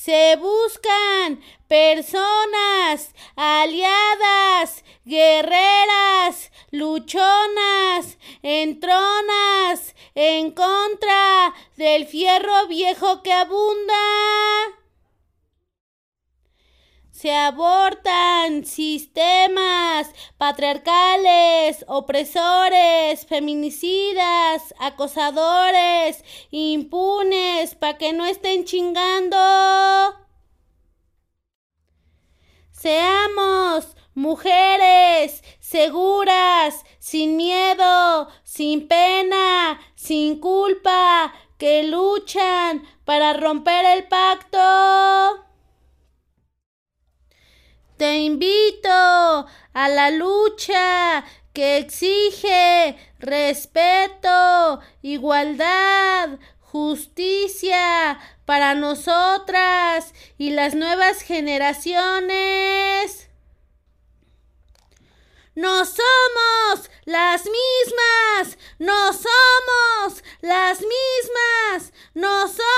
Se buscan personas aliadas, guerreras, luchonas, entronas, en contra del fierro viejo que abunda. Se abortan sistemas patriarcales, opresores, feminicidas, acosadores, impunes, para que no estén chingando. Seamos mujeres seguras, sin miedo, sin pena, sin culpa, que luchan para romper el pacto. Te invito a la lucha que exige respeto, igualdad, justicia para nosotras y las nuevas generaciones. No somos las mismas, no somos las mismas, no somos